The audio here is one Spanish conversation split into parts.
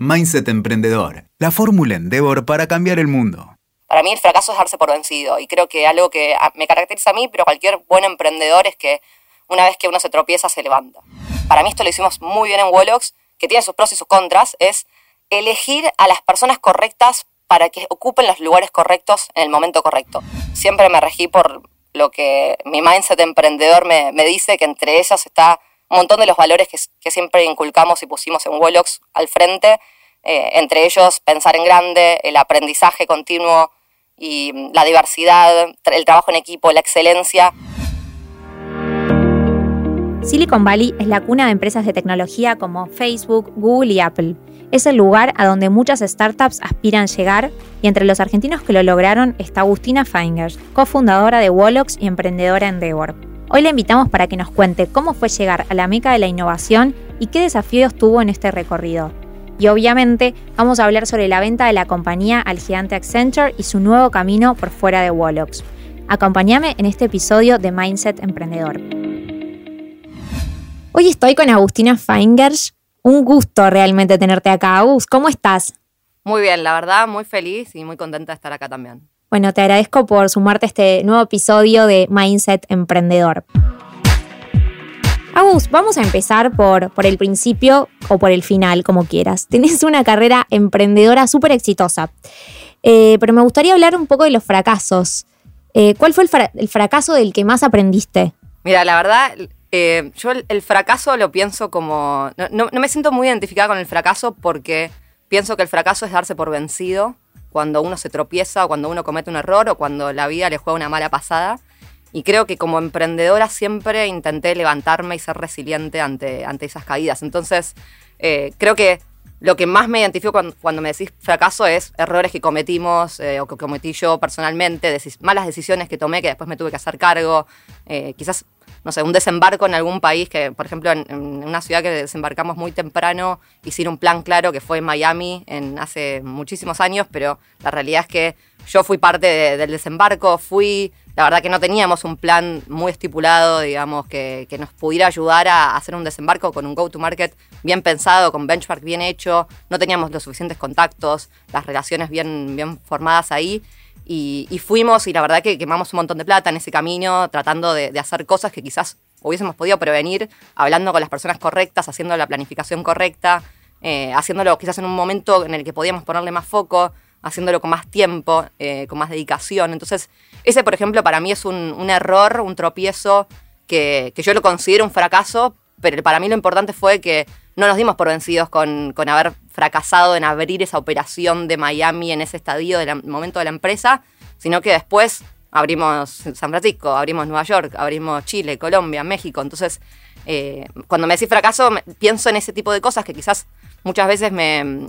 Mindset Emprendedor, la fórmula Endeavor para cambiar el mundo. Para mí el fracaso es darse por vencido y creo que algo que me caracteriza a mí, pero cualquier buen emprendedor es que una vez que uno se tropieza se levanta. Para mí esto lo hicimos muy bien en Wolox, que tiene sus pros y sus contras, es elegir a las personas correctas para que ocupen los lugares correctos en el momento correcto. Siempre me regí por lo que mi mindset emprendedor me, dice, que entre ellas está un montón de los valores que, siempre inculcamos y pusimos en Wolox al frente, eh, entre ellos pensar en grande, el aprendizaje continuo y la diversidad, el trabajo en equipo, la excelencia. Silicon Valley es la cuna de empresas de tecnología como Facebook, Google y Apple. Es el lugar a donde muchas startups aspiran llegar y entre los argentinos que lo lograron está Agustina Feingers, cofundadora de Wolox y emprendedora en Endeavor. Hoy la invitamos para que nos cuente cómo fue llegar a la meca de la innovación y qué desafíos tuvo en este recorrido. Y obviamente vamos a hablar sobre la venta de la compañía al gigante Accenture y su nuevo camino por fuera de Wolox. Acompáñame en este episodio de Mindset Emprendedor. Hoy estoy con Agustina Feingers, un gusto realmente tenerte acá. Agus, ¿cómo estás? Muy bien, la verdad, muy feliz y muy contenta de estar acá también. Bueno, te agradezco por sumarte a este nuevo episodio de Mindset Emprendedor. Agus, vamos a empezar por, por el principio o por el final, como quieras. Tenés una carrera emprendedora súper exitosa, eh, pero me gustaría hablar un poco de los fracasos. Eh, ¿Cuál fue el, fracaso del que más aprendiste? Mira, la verdad, eh, yo el, fracaso lo pienso como... No, me siento muy identificada con el fracaso porque pienso que el fracaso es darse por vencido cuando uno se tropieza o cuando uno comete un error o cuando la vida le juega una mala pasada. Y creo que como emprendedora siempre intenté levantarme y ser resiliente ante, ante esas caídas. Entonces, eh, creo que lo que más me identifico cuando, me decís fracaso es errores que cometimos eh, o que cometí yo personalmente, malas decisiones que tomé que después me tuve que hacer cargo, quizás no sé, un desembarco en algún país, que por ejemplo en, una ciudad que desembarcamos muy temprano sin un plan claro, que fue en Miami en hace muchísimos años, pero la realidad es que yo fui parte del desembarco, fui, la verdad que no teníamos un plan muy estipulado, digamos, que, nos pudiera ayudar a hacer un desembarco con un go-to-market bien pensado, con benchmark bien hecho, no teníamos los suficientes contactos, las relaciones bien, bien formadas ahí. Y, fuimos y la verdad que quemamos un montón de plata en ese camino, tratando de, hacer cosas que quizás hubiésemos podido prevenir, hablando con las personas correctas, haciendo la planificación correcta, eh, haciéndolo quizás en un momento en el que podíamos ponerle más foco, haciéndolo con más tiempo, eh, con más dedicación. Entonces, ese, por ejemplo, para mí es un, error, un tropiezo que, que, yo lo considero un fracaso, pero para mí lo importante fue que no nos dimos por vencidos con, haber fracasado en abrir esa operación de Miami en ese estadio del momento de la empresa, sino que después abrimos San Francisco, abrimos Nueva York, abrimos Chile, Colombia, México. Entonces, eh, cuando me decís fracaso, pienso en ese tipo de cosas que quizás muchas veces me,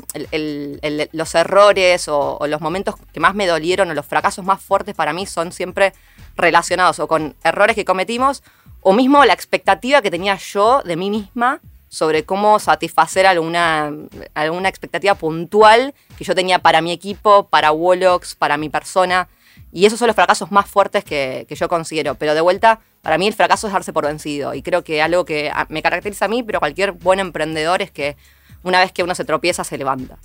los errores o, o, los momentos que más me dolieron o los fracasos más fuertes para mí son siempre relacionados o con errores que cometimos o mismo la expectativa que tenía yo de mí misma sobre cómo satisfacer alguna, alguna expectativa puntual que yo tenía para mi equipo, para Wolox, para mi persona. Y esos son los fracasos más fuertes que, yo considero. Pero de vuelta, para mí el fracaso es darse por vencido. Y creo que algo que me caracteriza a mí, pero cualquier buen emprendedor, es que una vez que uno se tropieza, se levanta.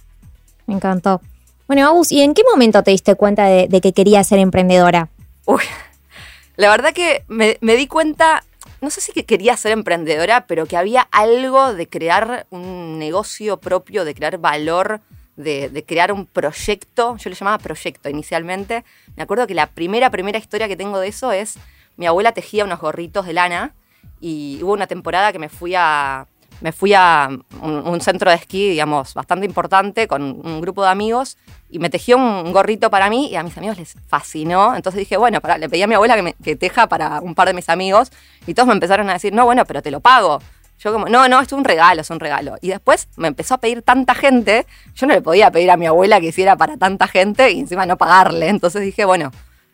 Me encantó. Bueno, Agus, ¿y en qué momento te diste cuenta de, que querías ser emprendedora? Uy, la verdad que me, me di cuenta no sé si que quería ser emprendedora, pero que había algo de crear un negocio propio, de crear valor, de, crear un proyecto. Yo le llamaba proyecto inicialmente. Me acuerdo que la primera, primera historia que tengo de eso es mi abuela tejía unos gorritos de lana y hubo una temporada que me fui a, me fui a un, centro de esquí, digamos, bastante importante con un grupo de amigos y me tejió un gorrito para mí y a mis amigos les fascinó. Entonces dije, bueno, para, le pedí a mi abuela que, teja para un par de mis amigos y todos me empezaron a decir, no, bueno, pero te lo pago. Yo como, no, no, es un regalo, es un regalo. Y después me empezó a pedir tanta gente, yo no le podía pedir a mi abuela que hiciera para tanta gente y encima no pagarle. Entonces dije, bueno,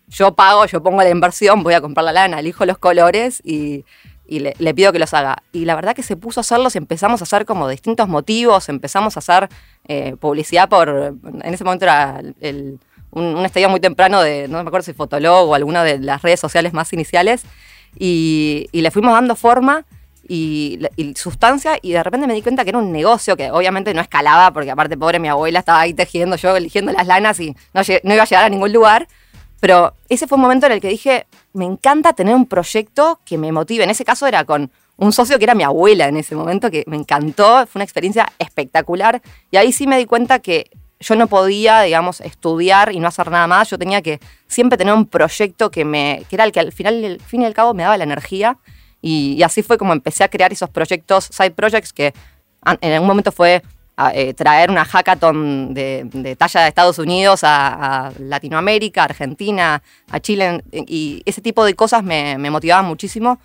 yo pago, yo pongo la inversión, voy a comprar la lana, elijo los colores y y le, pido que los haga. Y la verdad que se puso a hacerlos y empezamos a hacer como distintos motivos, empezamos a hacer eh, publicidad por, en ese momento era un, estadio muy temprano de, no me acuerdo si Fotolog o alguna de las redes sociales más iniciales, y, le fuimos dando forma y, sustancia y de repente me di cuenta que era un negocio que obviamente no escalaba porque aparte pobre mi abuela estaba ahí tejiendo, yo eligiendo las lanas y no iba a llegar a ningún lugar. Pero ese fue un momento en el que dije, me encanta tener un proyecto que me motive. En ese caso era con un socio que era mi abuela en ese momento, que me encantó, fue una experiencia espectacular. Y ahí sí me di cuenta que yo no podía, digamos, estudiar y no hacer nada más. Yo tenía que siempre tener un proyecto que, me, que era el que al final, al fin y al cabo, me daba la energía. Y, así fue como empecé a crear esos proyectos, side projects, que en algún momento fue eh, traer una hackathon de, talla de Estados Unidos a, Latinoamérica, Argentina, a Chile, y ese tipo de cosas me, me motivaban muchísimo.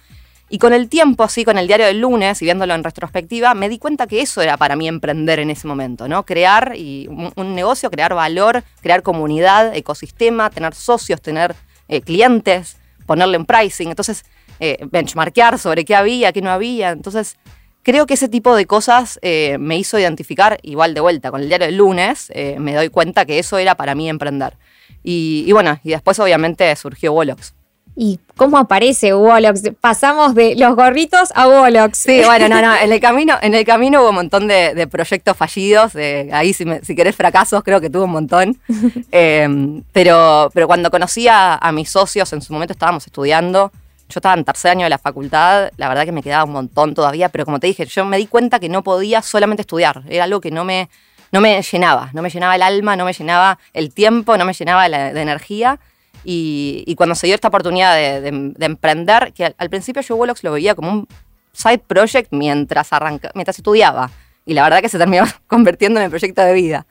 Y con el tiempo, así con el diario del lunes y viéndolo en retrospectiva, me di cuenta que eso era para mí emprender en ese momento, ¿no? Crear y un, negocio, crear valor, crear comunidad, ecosistema, tener socios, tener eh, clientes, ponerle un pricing. Entonces, eh, benchmarkear sobre qué había, qué no había. Entonces, creo que ese tipo de cosas eh, me hizo identificar, igual de vuelta, con el diario del lunes, me doy cuenta que eso era para mí emprender. Y, y bueno, y después obviamente surgió Wolox. ¿Y cómo aparece Wolox? Pasamos de los gorritos a Wolox. Sí, bueno, no, no. En el camino, en el camino hubo un montón de, proyectos fallidos. ahí, si, si, querés fracasos, creo que tuvo un montón. Em, pero, pero cuando conocí a, mis socios, en su momento estábamos estudiando. Yo estaba en tercer año de la facultad. La verdad que me quedaba un montón todavía. Pero como te dije, yo me di cuenta que no podía solamente estudiar. Era algo que no me, no me llenaba. No me llenaba el alma, no me llenaba el tiempo, no me llenaba la, de energía. Y, cuando se dio esta oportunidad de, emprender, que al, principio yo Wolox lo veía como un side project mientras, arranca, mientras estudiaba. Y la verdad que se terminó convirtiendo en el proyecto de vida.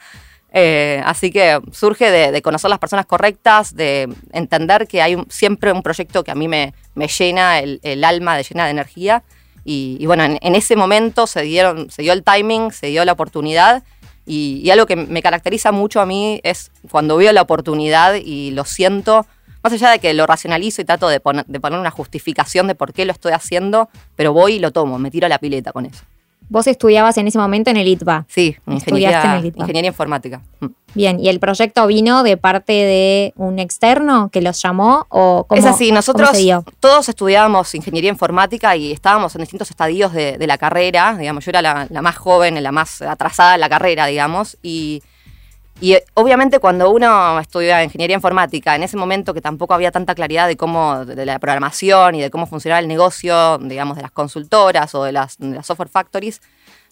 Eh, así que surge de, conocer las personas correctas, de entender que hay siempre un proyecto que a mí me, llena el, alma, de llena de energía. Y, bueno, en, ese momento se, dio el timing, se dio la oportunidad y, algo que me caracteriza mucho a mí es cuando veo la oportunidad y lo siento, más allá de que lo racionalizo y trato de poner, de poner una justificación de por qué lo estoy haciendo, pero voy y lo tomo, me tiro a la pileta con eso. Vos estudiabas en ese momento en el ITBA. Sí, ingeniería, ingeniería informática. Mm. Bien, ¿y el proyecto vino de parte de un externo que los llamó o cómo, Es así, nosotros todos estudiábamos ingeniería informática y estábamos en distintos estadios de, la carrera, digamos, yo era la, la, más joven, la más atrasada en la carrera, digamos, y y eh, obviamente cuando uno estudia ingeniería informática, en ese momento que tampoco había tanta claridad de cómo, de la programación y de cómo funcionaba el negocio, digamos, de las consultoras o de las, software factories,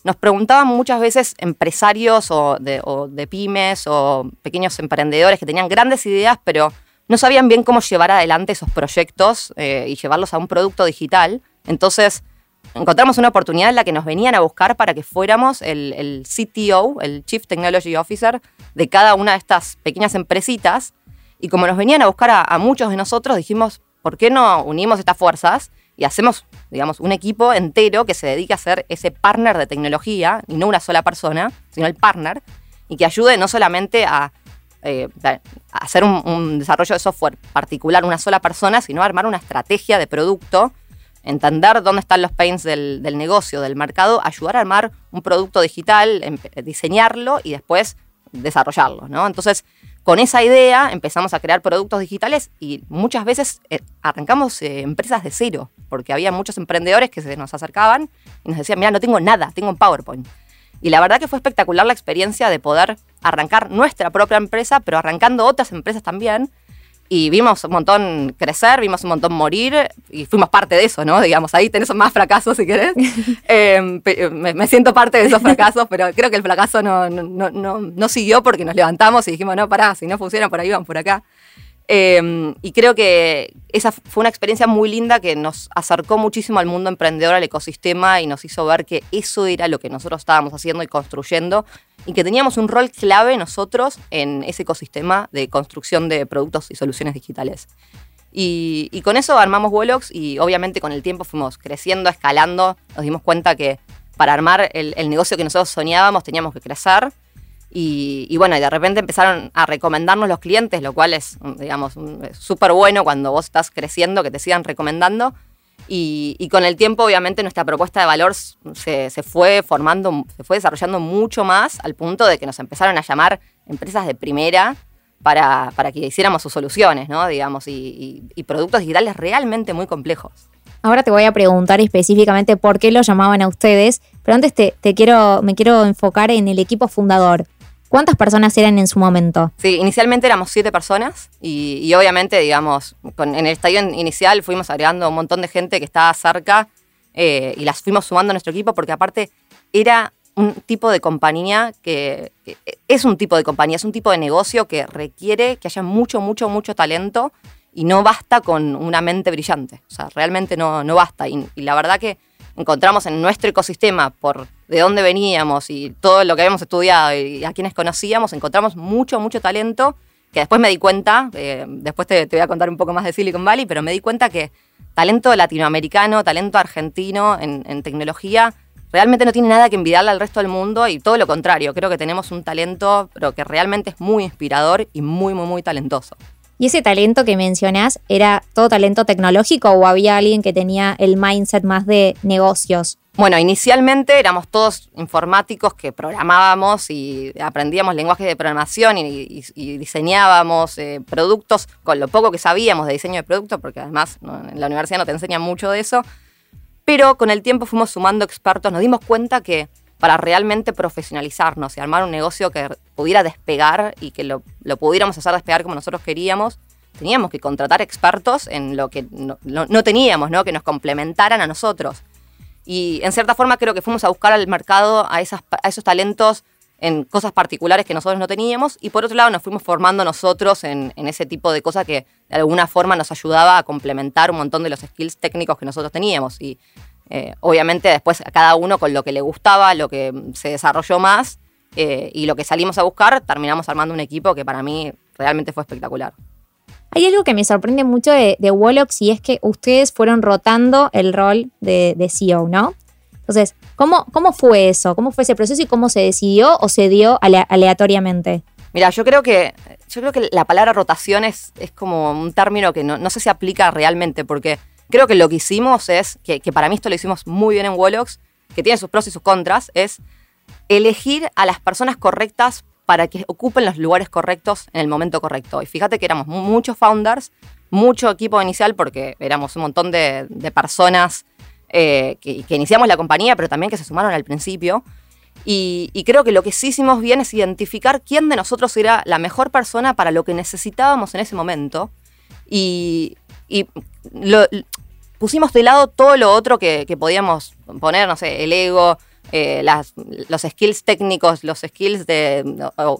nos preguntaban muchas veces empresarios o de, pymes o pequeños emprendedores que tenían grandes ideas, pero no sabían bien cómo llevar adelante esos proyectos eh, y llevarlos a un producto digital. Entonces, encontramos una oportunidad en la que nos venían a buscar para que fuéramos el, CTO, el Chief Technology Officer, de cada una de estas pequeñas empresitas. Y como nos venían a buscar a, muchos de nosotros, dijimos, ¿por qué no unimos estas fuerzas y hacemos, digamos, un equipo entero que se dedique a ser ese partner de tecnología, y no una sola persona, sino el partner, y que ayude no solamente a, eh, hacer un, un desarrollo de software particular una sola persona, sino a armar una estrategia de producto entender dónde están los pains del, negocio, del mercado, ayudar a armar un producto digital, diseñarlo y después desarrollarlo, ¿no? Entonces, con esa idea empezamos a crear productos digitales y muchas veces eh, arrancamos eh, empresas de cero, porque había muchos emprendedores que se nos acercaban y nos decían, mira, no tengo nada, tengo un PowerPoint. Y la verdad que fue espectacular la experiencia de poder arrancar nuestra propia empresa, pero arrancando otras empresas también, y vimos un montón crecer, vimos un montón morir y fuimos parte de eso, ¿no? Digamos, ahí tenés más fracasos si querés. Em, me, siento parte de esos fracasos, pero creo que el fracaso no, no, no, no, siguió porque nos levantamos y dijimos, no, pará, si no funciona por ahí, van por acá. Em, y creo que esa fue una experiencia muy linda que nos acercó muchísimo al mundo emprendedor, al ecosistema y nos hizo ver que eso era lo que nosotros estábamos haciendo y construyendo y que teníamos un rol clave nosotros en ese ecosistema de construcción de productos y soluciones digitales. Y, con eso armamos Wolox y obviamente con el tiempo fuimos creciendo, escalando, nos dimos cuenta que para armar el, el negocio que nosotros soñábamos teníamos que crecer y, bueno, de repente empezaron a recomendarnos los clientes, lo cual es, digamos, súper bueno cuando vos estás creciendo, que te sigan recomendando. Y, con el tiempo, obviamente, nuestra propuesta de valor se, fue formando, se fue desarrollando mucho más al punto de que nos empezaron a llamar empresas de primera para, para que hiciéramos sus soluciones, ¿no? Digamos, y, productos digitales realmente muy complejos. Ahora te voy a preguntar específicamente por qué lo llamaban a ustedes, pero antes te, quiero, me quiero enfocar en el equipo fundador. ¿Cuántas personas eran en su momento? Sí, inicialmente éramos siete personas y, obviamente, digamos, en el estadio inicial fuimos agregando un montón de gente que estaba cerca eh, y las fuimos sumando a nuestro equipo porque aparte era un tipo de compañía que, es un tipo de compañía, es un tipo de negocio que requiere que haya mucho, mucho, mucho talento y no basta con una mente brillante. O sea, realmente no, no basta. Y, la verdad que encontramos en nuestro ecosistema, por de dónde veníamos y todo lo que habíamos estudiado y a quienes conocíamos, encontramos mucho, mucho talento que después me di cuenta, eh, después te, voy a contar un poco más de Silicon Valley, pero me di cuenta que talento latinoamericano, talento argentino en, en tecnología, realmente no tiene nada que envidiarle al resto del mundo y todo lo contrario, creo que tenemos un talento, pero que realmente es muy inspirador y muy, muy, muy talentoso. ¿Y ese talento que mencionás era todo talento tecnológico o había alguien que tenía el mindset más de negocios? Bueno, inicialmente éramos todos informáticos que programábamos y aprendíamos lenguajes de programación y, diseñábamos eh, productos con lo poco que sabíamos de diseño de productos, porque además en la universidad no te enseñan mucho de eso. Pero con el tiempo fuimos sumando expertos, nos dimos cuenta que para realmente profesionalizarnos y armar un negocio que pudiera despegar y que lo, pudiéramos hacer despegar como nosotros queríamos, teníamos que contratar expertos en lo que no, teníamos, ¿no? que nos complementaran a nosotros. Y en cierta forma creo que fuimos a buscar al mercado a, esas, a esos talentos en cosas particulares que nosotros no teníamos y por otro lado nos fuimos formando nosotros en, ese tipo de cosas que de alguna forma nos ayudaba a complementar un montón de los skills técnicos que nosotros teníamos y eh, obviamente después a cada uno con lo que le gustaba, lo que se desarrolló más eh, y lo que salimos a buscar, terminamos armando un equipo que para mí realmente fue espectacular. Hay algo que me sorprende mucho de, de y es que ustedes fueron rotando el rol de, de CEO, ¿no? Entonces, ¿cómo, ¿cómo fue eso? ¿Cómo fue ese proceso y cómo se decidió o se dio aleatoriamente? Mira, yo creo que, yo creo que la palabra rotación es, como un término que no, sé si aplica realmente, porque creo que lo que hicimos es, que, para mí esto lo hicimos muy bien en Wolox, que tiene sus pros y sus contras, es elegir a las personas correctas para que ocupen los lugares correctos en el momento correcto. Y fíjate que éramos muchos founders, mucho equipo inicial, porque éramos un montón de, personas eh, que, iniciamos la compañía, pero también que se sumaron al principio. Y, creo que lo que sí hicimos bien es identificar quién de nosotros era la mejor persona para lo que necesitábamos en ese momento. Y, pusimos de lado todo lo otro que, podíamos poner, no sé, el ego, eh, los skills técnicos, los skills de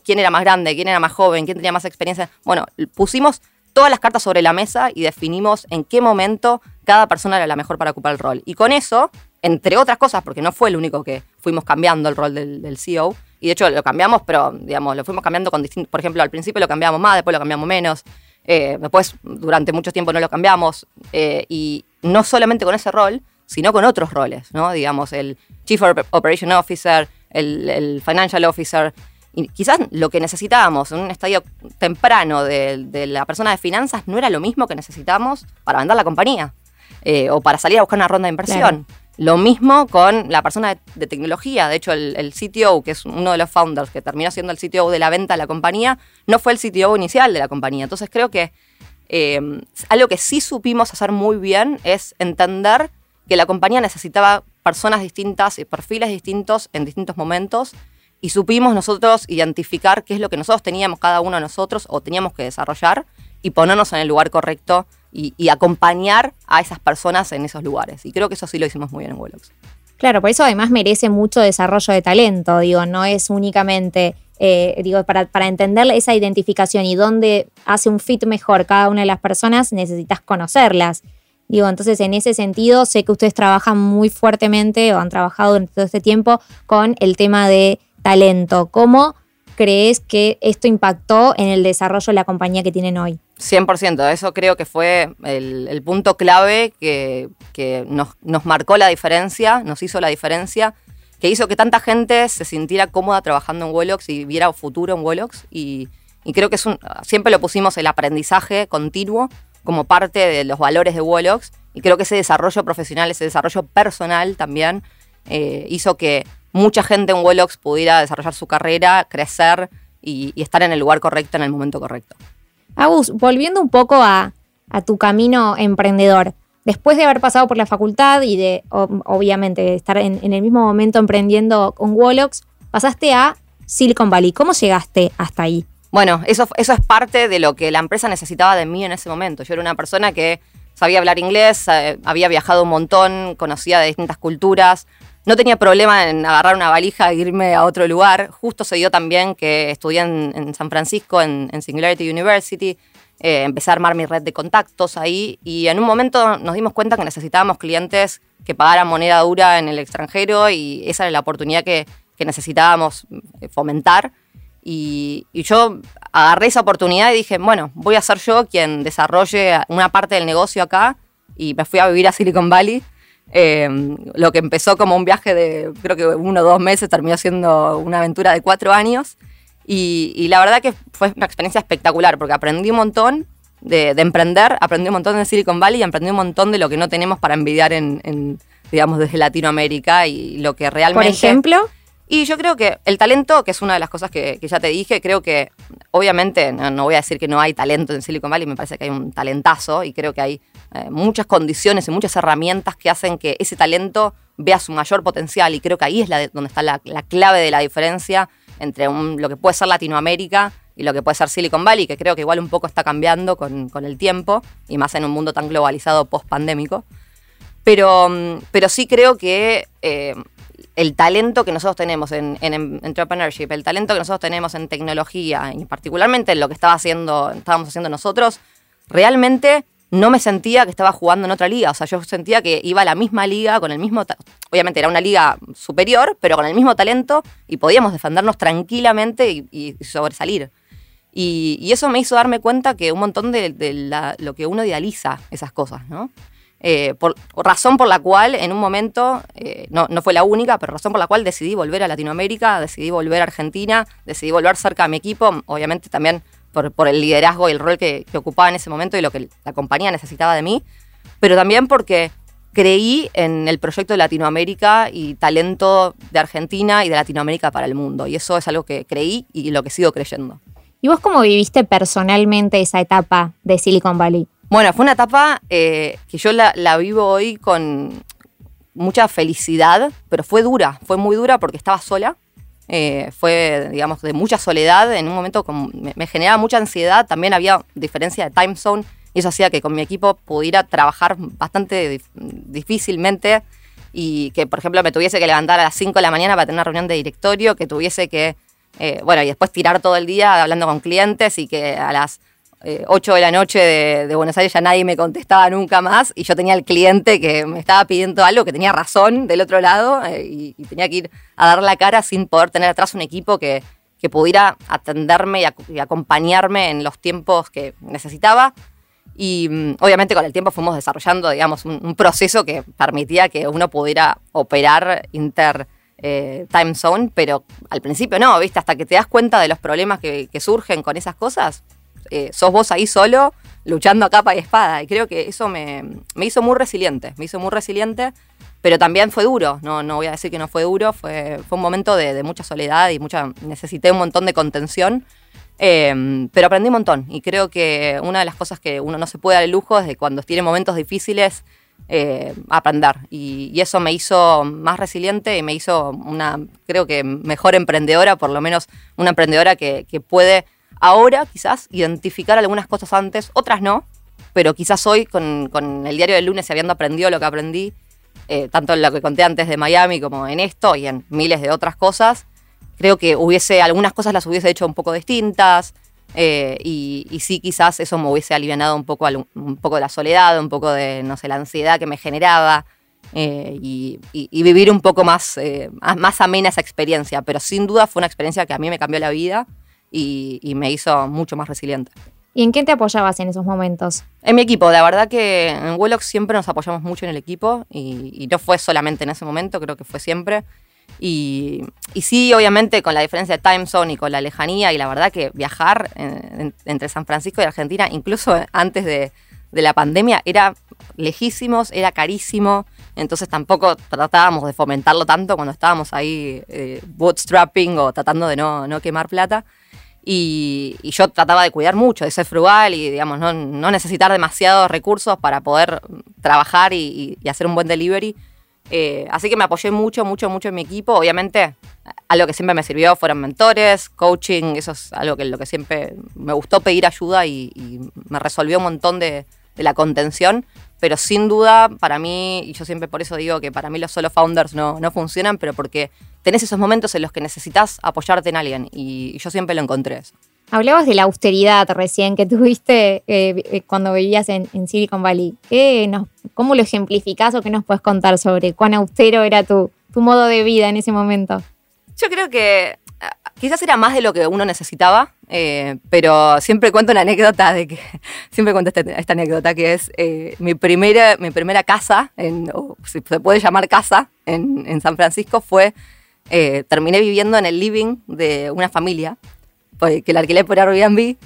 quién era más grande, quién era más joven, quién tenía más experiencia. Bueno, pusimos todas las cartas sobre la mesa y definimos en qué momento cada persona era la mejor para ocupar el rol. Y con eso, entre otras cosas, porque no fue el único que fuimos cambiando el rol del, CEO, y de hecho lo cambiamos, pero digamos, lo fuimos cambiando con distintos, por ejemplo, al principio lo cambiamos más, después lo cambiamos menos, eh, después durante mucho tiempo no lo cambiamos, eh, y no solamente con ese rol, sino con otros roles, ¿no? Digamos, el Chief Operation Officer, el, el Financial Officer, y quizás lo que necesitábamos en un estadio temprano de, la persona de finanzas no era lo mismo que necesitábamos para vender la compañía eh, o para salir a buscar una ronda de inversión. Lo mismo con la persona de, tecnología. De hecho, el, CTO, que es uno de los founders que terminó siendo el CTO de la venta de la compañía, no fue el CTO inicial de la compañía. Entonces creo que eh, algo que sí supimos hacer muy bien es entender que la compañía necesitaba personas distintas y perfiles distintos en distintos momentos y supimos nosotros identificar qué es lo que nosotros teníamos cada uno de nosotros o teníamos que desarrollar y ponernos en el lugar correcto y, acompañar a esas personas en esos lugares. Y creo que eso sí lo hicimos muy bien en Wolox. Claro, por eso además merece mucho desarrollo de talento, digo, no es únicamente, eh, digo, para, para entender esa identificación y dónde hace un fit mejor cada una de las personas, necesitas conocerlas. Digo, entonces en ese sentido sé que ustedes trabajan muy fuertemente o han trabajado durante todo este tiempo con el tema de talento. ¿Cómo crees que esto impactó en el desarrollo de la compañía que tienen hoy? 100%, eso creo que fue el, punto clave que, nos, marcó la diferencia, nos hizo la diferencia, que hizo que tanta gente se sintiera cómoda trabajando en Wolox y viera futuro en Wolox. Y, creo que es un, siempre lo pusimos el aprendizaje continuo como parte de los valores de Wolox. Y creo que ese desarrollo profesional, ese desarrollo personal también eh, hizo que mucha gente en Wolox pudiera desarrollar su carrera, crecer y, estar en el lugar correcto en el momento correcto. Agus, volviendo un poco a, tu camino emprendedor, después de haber pasado por la facultad y de, obviamente, estar en, el mismo momento emprendiendo con Wolox, pasaste a Silicon Valley. ¿Cómo llegaste hasta ahí? Bueno, eso, eso es parte de lo que la empresa necesitaba de mí en ese momento. Yo era una persona que sabía hablar inglés, eh, había viajado un montón, conocía de distintas culturas, no tenía problema en agarrar una valija e irme a otro lugar. Justo se dio también que estudié en, San Francisco, en, Singularity University, eh, empecé a armar mi red de contactos ahí y en un momento nos dimos cuenta que necesitábamos clientes que pagaran moneda dura en el extranjero y esa era la oportunidad que, necesitábamos eh, fomentar. Y, yo agarré esa oportunidad y dije, bueno, voy a ser yo quien desarrolle una parte del negocio acá y me fui a vivir a Silicon Valley. Eh, lo que empezó como un viaje de creo que uno o dos meses terminó siendo una aventura de cuatro años. Y, la verdad que fue una experiencia espectacular porque aprendí un montón de, emprender, aprendí un montón de Silicon Valley y aprendí un montón de lo que no tenemos para envidiar en, digamos, desde Latinoamérica y lo que realmente... Por ejemplo... Y yo creo que el talento, que es una de las cosas que, ya te dije, creo que obviamente no, voy a decir que no hay talento en Silicon Valley, me parece que hay un talentazo y creo que hay eh, muchas condiciones y muchas herramientas que hacen que ese talento vea su mayor potencial y creo que ahí es la donde está la, clave de la diferencia entre lo que puede ser Latinoamérica y lo que puede ser Silicon Valley, que creo que igual un poco está cambiando con, el tiempo y más en un mundo tan globalizado post-pandémico. Pero, mm, pero sí creo que eh, el talento que nosotros tenemos en, entrepreneurship, el talento que nosotros tenemos en tecnología, y particularmente en lo que estaba haciendo, estábamos haciendo nosotros, realmente no me sentía que estaba jugando en otra liga. O sea, yo sentía que iba a la misma liga, con el mismo. Obviamente era una liga superior, pero con el mismo talento y podíamos defendernos tranquilamente y, sobresalir. Y, eso me hizo darme cuenta que un montón de, lo que uno idealiza esas cosas, ¿no? Eh, por, razón por la cual en un momento, eh, no, no, fue la única, pero razón por la cual decidí volver a Latinoamérica, decidí volver a Argentina, decidí volver cerca a mi equipo, obviamente también por, por el liderazgo y el rol que, que, ocupaba en ese momento y lo que la compañía necesitaba de mí, pero también porque creí en el proyecto de Latinoamérica y talento de Argentina y de Latinoamérica para el mundo. Y eso es algo que creí y lo que sigo creyendo. ¿Y vos cómo viviste personalmente esa etapa de Silicon Valley? Bueno, fue una etapa eh, que yo la, vivo hoy con mucha felicidad, pero fue dura, fue muy dura porque estaba sola. Eh, fue, digamos, de mucha soledad. En un momento me, generaba mucha ansiedad. También había diferencia de time zone y eso hacía que con mi equipo pudiera trabajar bastante difícilmente y que, por ejemplo, me tuviese que levantar a las 5 de la mañana para tener una reunión de directorio, que tuviese que, eh, bueno, y después tirar todo el día hablando con clientes y que a las 8 eh, de la noche de, Buenos Aires ya nadie me contestaba nunca más y yo tenía el cliente que me estaba pidiendo algo que tenía razón del otro lado eh, y, tenía que ir a dar la cara sin poder tener atrás un equipo que, pudiera atenderme y, acompañarme en los tiempos que necesitaba. Y mm, obviamente con el tiempo fuimos desarrollando, digamos, un, proceso que permitía que uno pudiera operar inter eh, time zone, pero al principio no, ¿viste? Hasta que te das cuenta de los problemas que surgen con esas cosas, eh, sos vos ahí solo, luchando a capa y espada. Y creo que eso me, hizo muy resiliente, me hizo muy resiliente, pero también fue duro, no, no voy a decir que no fue duro, fue, fue un momento de, mucha soledad y mucha, necesité un montón de contención. Em, pero aprendí un montón y creo que una de las cosas que uno no se puede dar el lujo es de cuando tiene momentos difíciles eh, aprender. Y, eso me hizo más resiliente y me hizo una, creo que mejor emprendedora, por lo menos una emprendedora que, que puede ahora quizás identificar algunas cosas antes, otras no, pero quizás hoy con, el diario del lunes y habiendo aprendido lo que aprendí, eh, tanto en lo que conté antes de Miami como en esto y en miles de otras cosas, creo que hubiese, algunas cosas las hubiese hecho un poco distintas. Eh, y, sí, quizás eso me hubiese alivianado un poco, un poco de la soledad, un poco de, no sé, la ansiedad que me generaba. Eh, y, vivir un poco más, más amena esa experiencia. Pero sin duda fue una experiencia que a mí me cambió la vida y, me hizo mucho más resiliente. ¿Y en qué te apoyabas en esos momentos? En mi equipo, la verdad que en Wellox siempre nos apoyamos mucho en el equipo y, no fue solamente en ese momento, creo que fue siempre. Y, sí, obviamente con la diferencia de time zone y con la lejanía y la verdad que viajar entre San Francisco y Argentina, incluso antes de, la pandemia, era lejísimos, era carísimo, entonces tampoco tratábamos de fomentarlo tanto cuando estábamos ahí eh, bootstrapping o tratando de no, no quemar plata. Y, yo trataba de cuidar mucho, de ser frugal y, digamos, no, necesitar demasiados recursos para poder trabajar y, hacer un buen delivery. Eh, así que me apoyé mucho, mucho, mucho en mi equipo. Obviamente, algo que siempre me sirvió fueron mentores, coaching, eso es algo que lo que siempre me gustó pedir ayuda y, me resolvió un montón de, la contención. Pero sin duda, para mí, y yo siempre por eso digo que para mí los solo founders no, no funcionan, pero porque tenés esos momentos en los que necesitas apoyarte en alguien y, y yo siempre lo encontré eso. Hablabas de la austeridad recién que tuviste eh, cuando vivías en, en, Silicon Valley. ¿Qué nos, ¿Cómo lo ejemplificás o qué nos puedes contar sobre cuán austero era tu, tu modo de vida en ese momento? Yo creo que quizás era más de lo que uno necesitaba, eh, pero siempre cuento una anécdota de que, siempre cuento esta, esta anécdota que es eh, mi, primera, mi primera casa, en, o si se puede llamar casa, en, en San Francisco fue, eh, terminé viviendo en el living de una familia que la alquilé por Airbnb,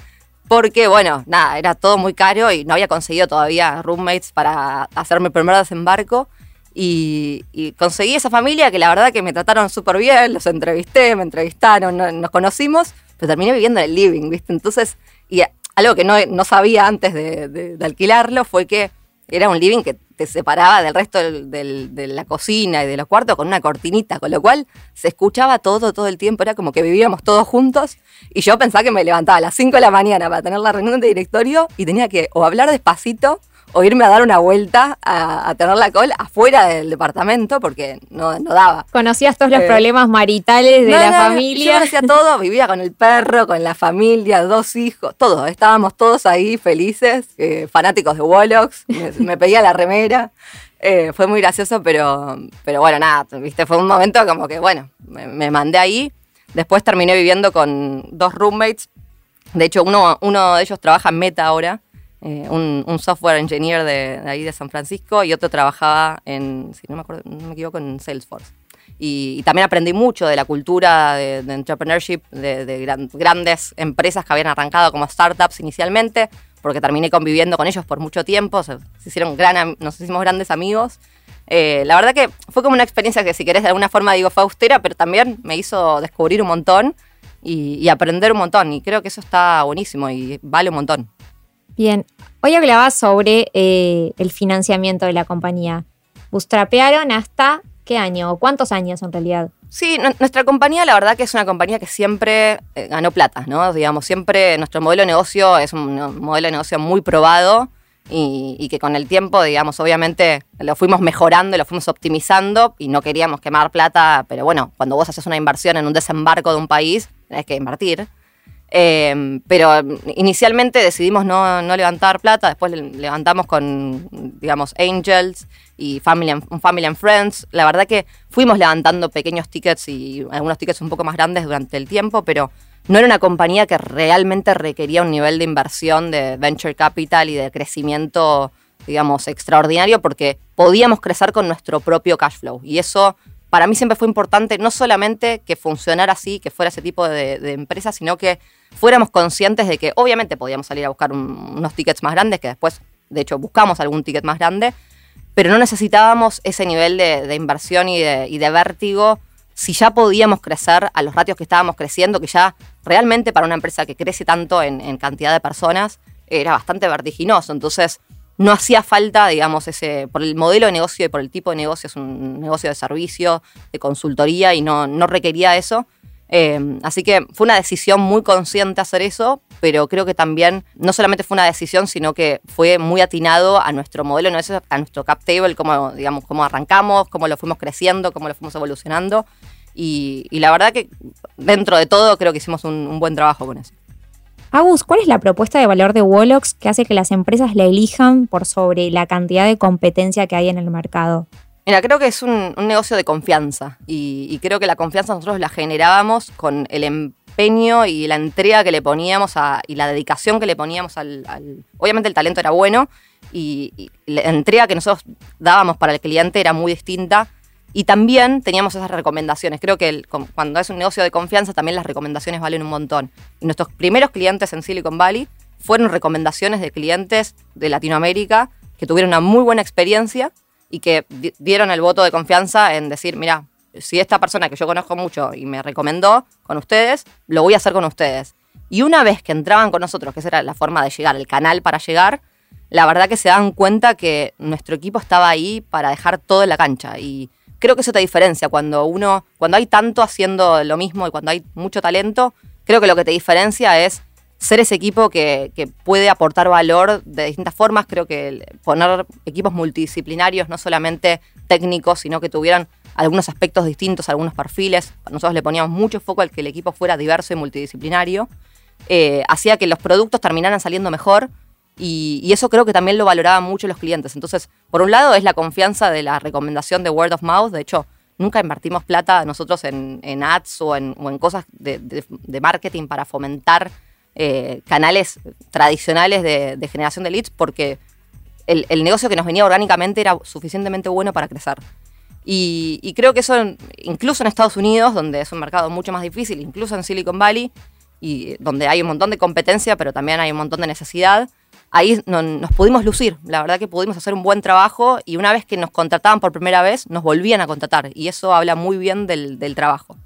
porque, bueno, nada, era todo muy caro y no había conseguido todavía roommates para hacer mi primer desembarco. Y, y, conseguí esa familia que la verdad que me trataron súper bien, los entrevisté, me entrevistaron, no, nos conocimos, pero terminé viviendo en el living, ¿viste? Entonces, y algo que no, no sabía antes de, alquilarlo fue que era un living que te separaba del resto del, de la cocina y de los cuartos con una cortinita, con lo cual se escuchaba todo, todo el tiempo, era como que vivíamos todos juntos y yo pensaba que me levantaba a las 5 de la mañana para tener la reunión de directorio y tenía que o hablar despacito o irme a dar una vuelta a, a, tener la col afuera del departamento porque no, no daba. ¿Conocías todos los eh, problemas maritales de no, la no, familia? Yo hacía todo, vivía con el perro, con la familia, dos hijos, todos. Estábamos todos ahí felices, eh, fanáticos de Wolox, me, me pedía la remera. Eh, fue muy gracioso, pero, pero bueno, nada, viste, fue un momento como que, bueno, me, me mandé ahí. Después terminé viviendo con dos roommates. De hecho, uno, uno de ellos trabaja en Meta ahora eh, un, un, software engineer de, de, ahí de San Francisco y otro trabajaba en, si no me, acuerdo, no me equivoco, en Salesforce. Y, y, también aprendí mucho de la cultura de, de entrepreneurship de, de gran, grandes empresas que habían arrancado como startups inicialmente, porque terminé conviviendo con ellos por mucho tiempo, se, se hicieron gran, nos hicimos grandes amigos. Eh, la verdad que fue como una experiencia que si querés de alguna forma digo fue austera, pero también me hizo descubrir un montón y, y aprender un montón. Y creo que eso está buenísimo y vale un montón. Bien, hoy hablaba sobre eh, el financiamiento de la compañía. ¿Bootstrapearon hasta qué año? ¿O cuántos años en realidad? Sí, nuestra compañía la verdad que es una compañía que siempre eh, ganó plata, ¿no? Digamos, siempre nuestro modelo de negocio es un modelo de negocio muy probado y, y, que con el tiempo, digamos, obviamente lo fuimos mejorando, lo fuimos optimizando y no queríamos quemar plata, pero bueno, cuando vos haces una inversión en un desembarco de un país, tenés que invertir. Eh, pero inicialmente decidimos no, no, levantar plata, después levantamos con, digamos, Angels y Family and, Family and Friends. La verdad que fuimos levantando pequeños tickets y algunos tickets un poco más grandes durante el tiempo, pero no era una compañía que realmente requería un nivel de inversión de venture capital y de crecimiento, digamos, extraordinario porque podíamos crecer con nuestro propio cash flow. Y eso para mí siempre fue importante no solamente que funcionara así, que fuera ese tipo de, de empresa, sino que fuéramos conscientes de que obviamente podíamos salir a buscar un, unos tickets más grandes, que después, de hecho, buscamos algún ticket más grande, pero no necesitábamos ese nivel de, inversión y de, y de vértigo si ya podíamos crecer a los ratios que estábamos creciendo, que ya realmente para una empresa que crece tanto en, en cantidad de personas era bastante vertiginoso. Entonces, no hacía falta, digamos, ese, por el modelo de negocio y por el tipo de negocio, es un negocio de servicio, de consultoría y no, no requería eso. Eh, así que fue una decisión muy consciente hacer eso, pero creo que también no solamente fue una decisión, sino que fue muy atinado a nuestro modelo, no a nuestro cap table, cómo, digamos, cómo arrancamos, cómo lo fuimos creciendo, cómo lo fuimos evolucionando. Y, la verdad que dentro de todo creo que hicimos un, un buen trabajo con eso. Agus, ¿cuál es la propuesta de valor de Wolox que hace que las empresas la elijan por sobre la cantidad de competencia que hay en el mercado? Mira, creo que es un, negocio de confianza y, creo que la confianza nosotros la generábamos con el empeño y la entrega que le poníamos y la dedicación que le poníamos al, al Obviamente el talento era bueno y, la entrega que nosotros dábamos para el cliente era muy distinta y también teníamos esas recomendaciones. Creo que el, cuando es un negocio de confianza también las recomendaciones valen un montón. Y nuestros primeros clientes en Silicon Valley fueron recomendaciones de clientes de Latinoamérica que tuvieron una muy buena experiencia y que dieron el voto de confianza en decir, mira, si esta persona que yo conozco mucho y me recomendó con ustedes, lo voy a hacer con ustedes. Y una vez que entraban con nosotros, que esa era la forma de llegar, el canal para llegar, la verdad que se dan cuenta que nuestro equipo estaba ahí para dejar todo en la cancha. Y creo que eso te diferencia cuando uno, cuando hay tanto haciendo lo mismo y cuando hay mucho talento, creo que lo que te diferencia es ser ese equipo que, puede aportar valor de distintas formas. Creo que poner equipos multidisciplinarios, no solamente técnicos, sino que tuvieran algunos aspectos distintos, algunos perfiles. Nosotros le poníamos mucho foco al que el equipo fuera diverso y multidisciplinario. Eh, hacía que los productos terminaran saliendo mejor y, eso creo que también lo valoraban mucho los clientes. Entonces, por un lado es la confianza de la recomendación de word of mouth. De hecho, nunca invertimos plata nosotros en, ads o en, cosas de, marketing para fomentar eh, canales tradicionales de, generación de leads porque el, negocio que nos venía orgánicamente era suficientemente bueno para crecer. Y, y, creo que eso, incluso en Estados Unidos, donde es un mercado mucho más difícil, incluso en Silicon Valley, y donde hay un montón de competencia, pero también hay un montón de necesidad, ahí nos pudimos lucir. La verdad que pudimos hacer un buen trabajo y una vez que nos contrataban por primera vez, nos volvían a contratar. Y eso habla muy bien del, trabajo.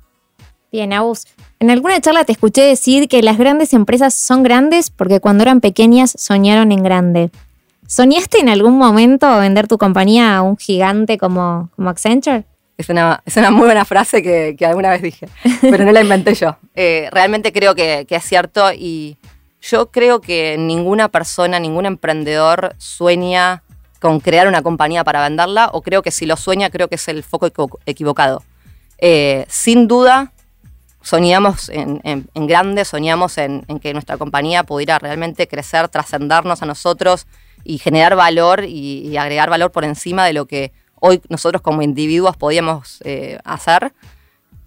Bien, Agus. En alguna charla te escuché decir que las grandes empresas son grandes porque cuando eran pequeñas soñaron en grande. ¿Soñaste en algún momento vender tu compañía a un gigante como, como Accenture? Es una, es una muy buena frase que, alguna vez dije, pero no la inventé yo. Eh, realmente creo que, que es cierto y yo creo que ninguna persona, ningún emprendedor sueña con crear una compañía para venderla, o creo que si lo sueña, creo que es el foco equivocado. Eh, sin duda, soñamos en, grande, soñamos en, que nuestra compañía pudiera realmente crecer, trascendernos a nosotros y generar valor y, agregar valor por encima de lo que hoy nosotros como individuos podíamos eh, hacer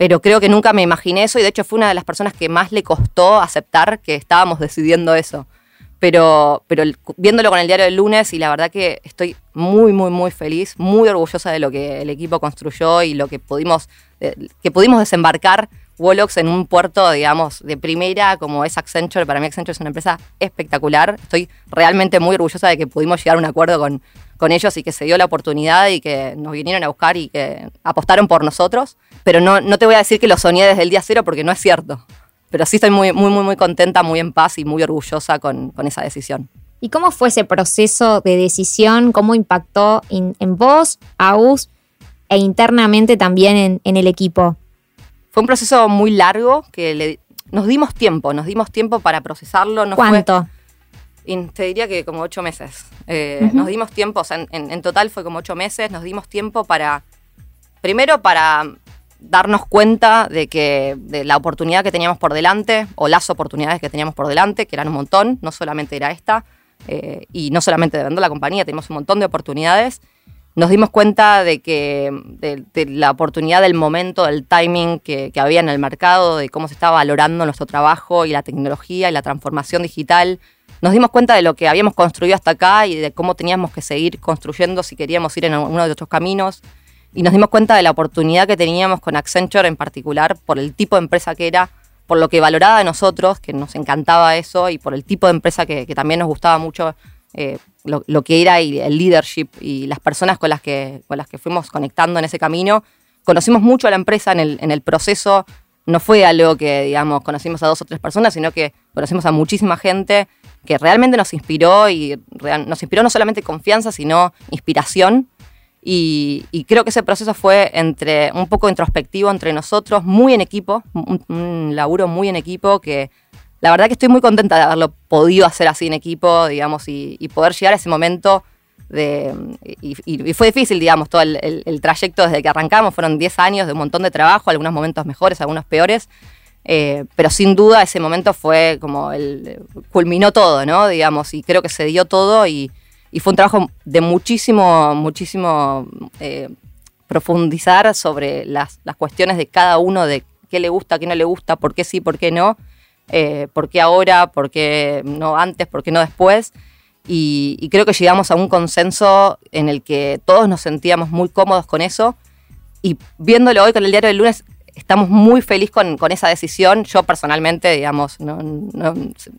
pero creo que nunca me imaginé eso y de hecho fue una de las personas que más le costó aceptar que estábamos decidiendo eso. Pero, pero viéndolo con el diario del lunes y la verdad que estoy muy, muy, muy feliz, muy orgullosa de lo que el equipo construyó y lo que pudimos, eh, que pudimos desembarcar Wolox en un puerto, digamos, de primera como es Accenture. Para mí Accenture es una empresa espectacular. Estoy realmente muy orgullosa de que pudimos llegar a un acuerdo con, con ellos y que se dio la oportunidad y que nos vinieron a buscar y que apostaron por nosotros. Pero no, no te voy a decir que lo soñé desde el día cero porque no es cierto. Pero sí estoy muy, muy, muy, muy contenta, muy en paz y muy orgullosa con, con esa decisión. ¿Y cómo fue ese proceso de decisión? ¿Cómo impactó en vos, AUS, e internamente también en, en, el equipo? Fue un proceso muy largo que le, nos dimos tiempo, nos dimos tiempo para procesarlo. No ¿Cuánto? Te diría que como ocho meses. Eh, nos dimos tiempo, o sea, en, total fue como ocho meses, nos dimos tiempo para, primero para darnos cuenta de que de la oportunidad que teníamos por delante, o las oportunidades que teníamos por delante, que eran un montón, no solamente era esta, eh, y no solamente de vender la compañía, teníamos un montón de oportunidades. Nos dimos cuenta de que de, la oportunidad del momento, del timing que, que había en el mercado, de cómo se estaba valorando nuestro trabajo y la tecnología y la transformación digital, nos dimos cuenta de lo que habíamos construido hasta acá y de cómo teníamos que seguir construyendo si queríamos ir en uno de otros caminos. Y nos dimos cuenta de la oportunidad que teníamos con Accenture en particular por el tipo de empresa que era, por lo que valoraba de nosotros, que nos encantaba eso, y por el tipo de empresa que, también nos gustaba mucho eh, lo, que era el leadership y las personas con las, que, con las que fuimos conectando en ese camino. Conocimos mucho a la empresa en el, en el proceso, no fue algo que, digamos, conocimos a dos o tres personas, sino que conocimos a muchísima gente que realmente nos inspiró y nos inspiró no solamente confianza, sino inspiración. Y, creo que ese proceso fue entre un poco introspectivo entre nosotros, muy en equipo, un, laburo muy en equipo que la verdad que estoy muy contenta de haberlo podido hacer así en equipo, digamos, y, poder llegar a ese momento de, y, fue difícil, digamos, todo el, trayecto desde que arrancamos, fueron 10 años de un montón de trabajo, algunos momentos mejores, algunos peores, eh, pero sin duda ese momento fue como el. culminó todo, ¿no? Digamos, y creo que se dio todo y, fue un trabajo de muchísimo, muchísimo eh, profundizar sobre las, cuestiones de cada uno, de qué le gusta, qué no le gusta, por qué sí, por qué no, eh, por qué ahora, por qué no antes, por qué no después. Y, y, creo que llegamos a un consenso en el que todos nos sentíamos muy cómodos con eso. Y viéndolo hoy con el diario del lunes, estamos muy felices con, esa decisión. Yo personalmente, digamos, no,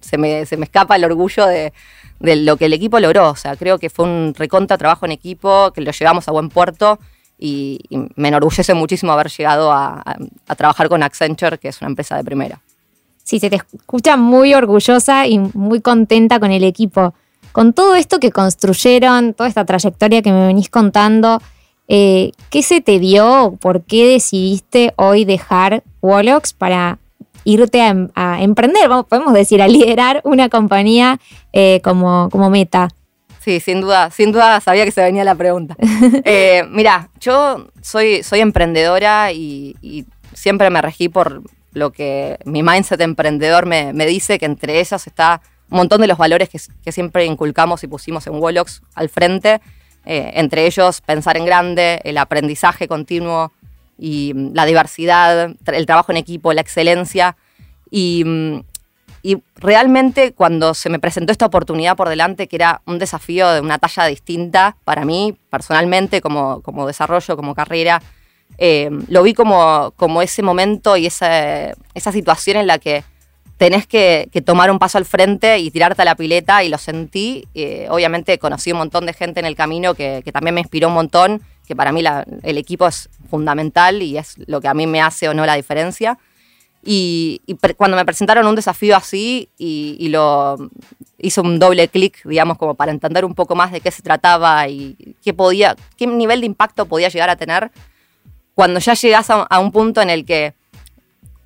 se, me, escapa el orgullo de, lo que el equipo logró. O sea, creo que fue un recontra trabajo en equipo, que lo llevamos a buen puerto y, me enorgullece muchísimo haber llegado a, trabajar con Accenture, que es una empresa de primera. Sí, se te escucha muy orgullosa y muy contenta con el equipo. Con todo esto que construyeron, toda esta trayectoria que me venís contando, eh, ¿qué se te dio? ¿Por qué decidiste hoy dejar Wallox para irte a, emprender, podemos decir, a liderar una compañía eh, como, como meta? Sí, sin duda, sin duda sabía que se venía la pregunta. eh, mira, yo soy, soy emprendedora y, siempre me regí por lo que mi mindset emprendedor me, dice, que entre ellas está un montón de los valores que, siempre inculcamos y pusimos en Wallox al frente. Eh, entre ellos, pensar en grande, el aprendizaje continuo y mm, la diversidad, el trabajo en equipo, la excelencia. Y, mm, y realmente cuando se me presentó esta oportunidad por delante, que era un desafío de una talla distinta para mí, personalmente, como, como desarrollo, como carrera, eh, lo vi como, como ese momento y esa, esa situación en la que tenés que, tomar un paso al frente y tirarte a la pileta y lo sentí. Eh, obviamente conocí un montón de gente en el camino que, también me inspiró un montón, que para mí el equipo es fundamental y es lo que a mí me hace o no la diferencia. Y, cuando me presentaron un desafío así y, lo hizo un doble clic, digamos, como para entender un poco más de qué se trataba y qué podía, qué nivel de impacto podía llegar a tener, cuando ya llegas a, un punto en el que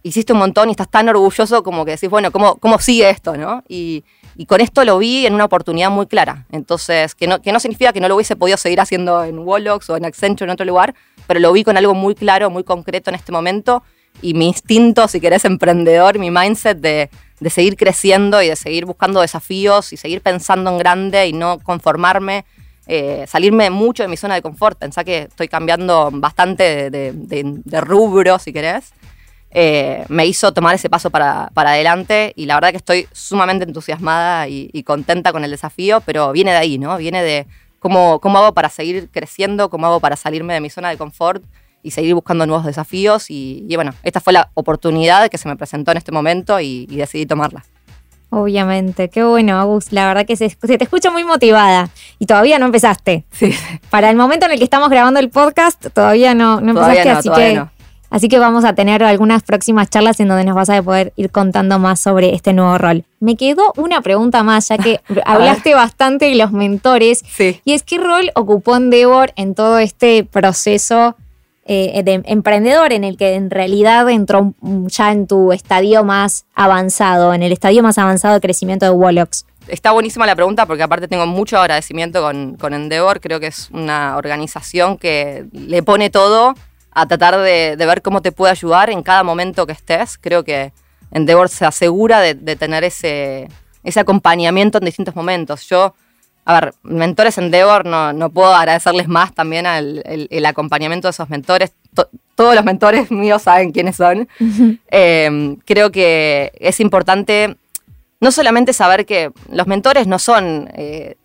hiciste un montón y estás tan orgulloso como que decís, bueno, ¿cómo, cómo sigue esto? ¿no? Y, con esto lo vi en una oportunidad muy clara. Entonces, que no, que no significa que no lo hubiese podido seguir haciendo en Wallox o en Accenture en otro lugar, pero lo vi con algo muy claro, muy concreto en este momento y mi instinto, si querés, emprendedor, mi mindset de, seguir creciendo y de seguir buscando desafíos y seguir pensando en grande y no conformarme, eh, salirme mucho de mi zona de confort. Pensá que estoy cambiando bastante de, rubro, si querés. Eh, me hizo tomar ese paso para, adelante y la verdad que estoy sumamente entusiasmada y, contenta con el desafío, pero viene de ahí, ¿no? Viene de cómo, cómo hago para seguir creciendo, cómo hago para salirme de mi zona de confort y seguir buscando nuevos desafíos. Y, bueno, esta fue la oportunidad que se me presentó en este momento y, decidí tomarla. Obviamente, qué bueno, Agus. La verdad que se, te escucha muy motivada y todavía no empezaste. Sí. Para el momento en el que estamos grabando el podcast, todavía no, no empezaste, así que. Así que vamos a tener algunas próximas charlas en donde nos vas a poder ir contando más sobre este nuevo rol. Me quedó una pregunta más, ya que hablaste bastante de los mentores. Sí. Y es qué rol ocupó Endeavor en todo este proceso eh, de emprendedor en el que en realidad entró ya en tu estadio más avanzado, en el estadio más avanzado de crecimiento de Wallox? Está buenísima la pregunta porque aparte tengo mucho agradecimiento con, con Endeavor, creo que es una organización que le pone todo a tratar de, ver cómo te puede ayudar en cada momento que estés. Creo que Endeavor se asegura de, de tener ese, ese acompañamiento en distintos momentos. Yo a ver, mentores Endeavor, no, no puedo agradecerles más también al el, acompañamiento de esos mentores. todos los mentores míos saben quiénes son. Em, creo que es importante no solamente saber que los mentores no son eh,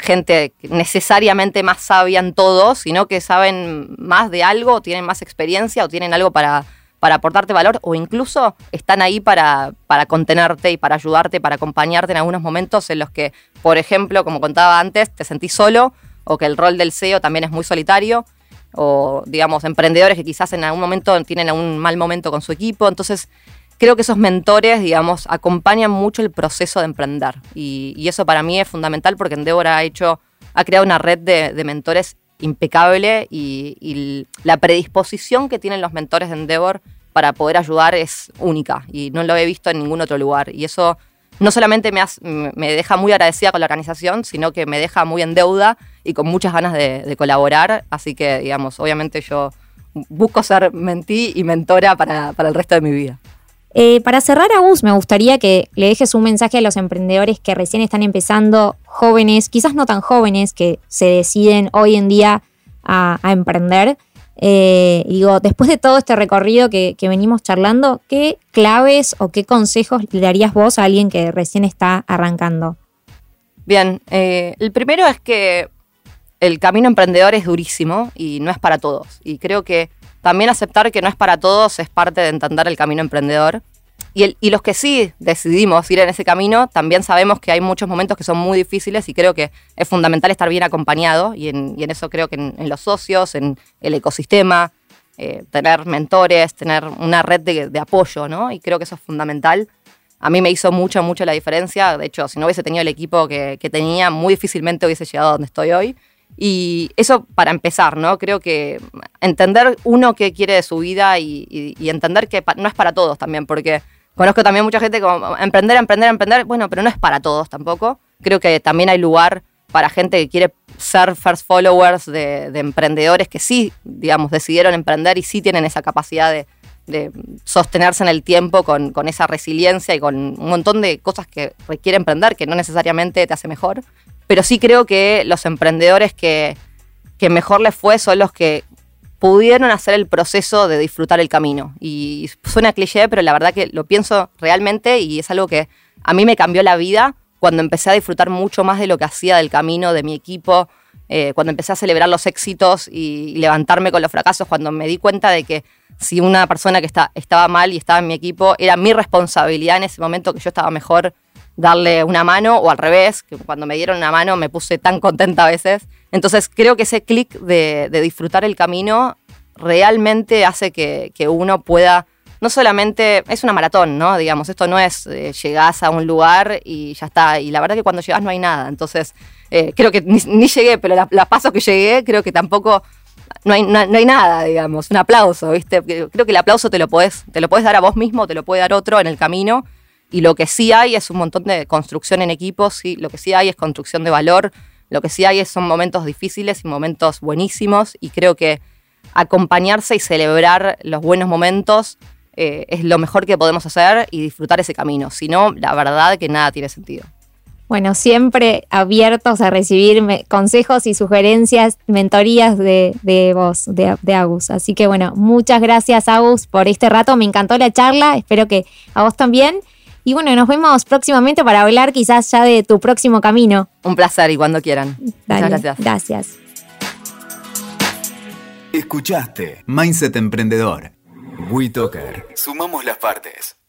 gente necesariamente más sabia en todo, sino que saben más de algo, tienen más experiencia o tienen algo para para aportarte valor o incluso están ahí para, para contenerte y para ayudarte, para acompañarte en algunos momentos en los que, por ejemplo, como contaba antes, te sentís solo o que el rol del CEO también es muy solitario o, digamos, emprendedores que quizás en algún momento tienen un mal momento con su equipo. Entonces, creo que esos mentores, digamos, acompañan mucho el proceso de emprender. Y, eso para mí es fundamental porque Endeavor ha hecho, ha creado una red de, de mentores impecable y, la predisposición que tienen los mentores de Endeavor para poder ayudar es única y no lo he visto en ningún otro lugar. Y eso no solamente me, me deja muy agradecida con la organización, sino que me deja muy en deuda y con muchas ganas de, colaborar. Así que, digamos, obviamente yo busco ser mentí y mentora para, para el resto de mi vida. Eh, para cerrar, Agus, me gustaría que le dejes un mensaje a los emprendedores que recién están empezando, jóvenes, quizás no tan jóvenes, que se deciden hoy en día a, emprender. Eh, digo, después de todo este recorrido que, venimos charlando, ¿qué claves o qué consejos le darías vos a alguien que recién está arrancando? Bien, eh, el primero es que el camino emprendedor es durísimo y no es para todos. Y creo que también aceptar que no es para todos es parte de entender el camino emprendedor. Y, los que sí decidimos ir en ese camino, también sabemos que hay muchos momentos que son muy difíciles y creo que es fundamental estar bien acompañado y en, eso creo que en, los socios, en el ecosistema, eh, tener mentores, tener una red de, apoyo, ¿no? Y creo que eso es fundamental. a mí me hizo mucho, mucho la diferencia. De hecho, si no hubiese tenido el equipo que, tenía, muy difícilmente hubiese llegado a donde estoy hoy. Y eso para empezar, ¿no? Creo que entender uno qué quiere de su vida y, entender que no es para todos también, porque conozco también mucha gente como emprender, emprender, emprender, bueno, pero no es para todos tampoco. Creo que también hay lugar para gente que quiere ser first followers de, de emprendedores que sí, digamos, decidieron emprender y sí tienen esa capacidad de, de sostenerse en el tiempo con, esa resiliencia y con un montón de cosas que requiere emprender, que no necesariamente te hace mejor. Pero sí creo que los emprendedores que, mejor les fue son los que pudieron hacer el proceso de disfrutar el camino. Y suena cliché, pero la verdad que lo pienso realmente y es algo que a mí me cambió la vida cuando empecé a disfrutar mucho más de lo que hacía del camino, de mi equipo, eh, cuando empecé a celebrar los éxitos y levantarme con los fracasos, cuando me di cuenta de que si una persona que estaba mal y estaba en mi equipo, era mi responsabilidad en ese momento que yo estaba mejor darle una mano o al revés, que cuando me dieron una mano me puse tan contenta a veces. Entonces creo que ese clic de, disfrutar el camino realmente hace que, uno pueda, no solamente, es una maratón, ¿no? Digamos, esto no es eh, llegás a un lugar y ya está. Y la verdad que cuando llegas no hay nada. Entonces eh, creo que ni, llegué, pero las pasos que llegué creo que tampoco no hay, no, hay nada, digamos, un aplauso, ¿viste? Creo que el aplauso te lo podés, te lo podés dar a vos mismo, te lo puede dar otro en el camino. Y lo que sí hay es un montón de construcción en equipos, y lo que sí hay es construcción de valor, lo que sí hay son momentos difíciles y momentos buenísimos, y creo que acompañarse y celebrar los buenos momentos eh, es lo mejor que podemos hacer y disfrutar ese camino. Si no, la verdad que nada tiene sentido. Bueno, siempre abiertos a recibir consejos y sugerencias, mentorías de, de vos, de, de, Agus. Así que bueno, muchas gracias Agus por este rato. Me encantó la charla, espero que a vos también. Y bueno, nos vemos próximamente para hablar quizás ya de tu próximo camino. Un placer y cuando quieran. Muchas gracias. Gracias. Escuchaste Mindset Emprendedor. WeToker. Sumamos las partes.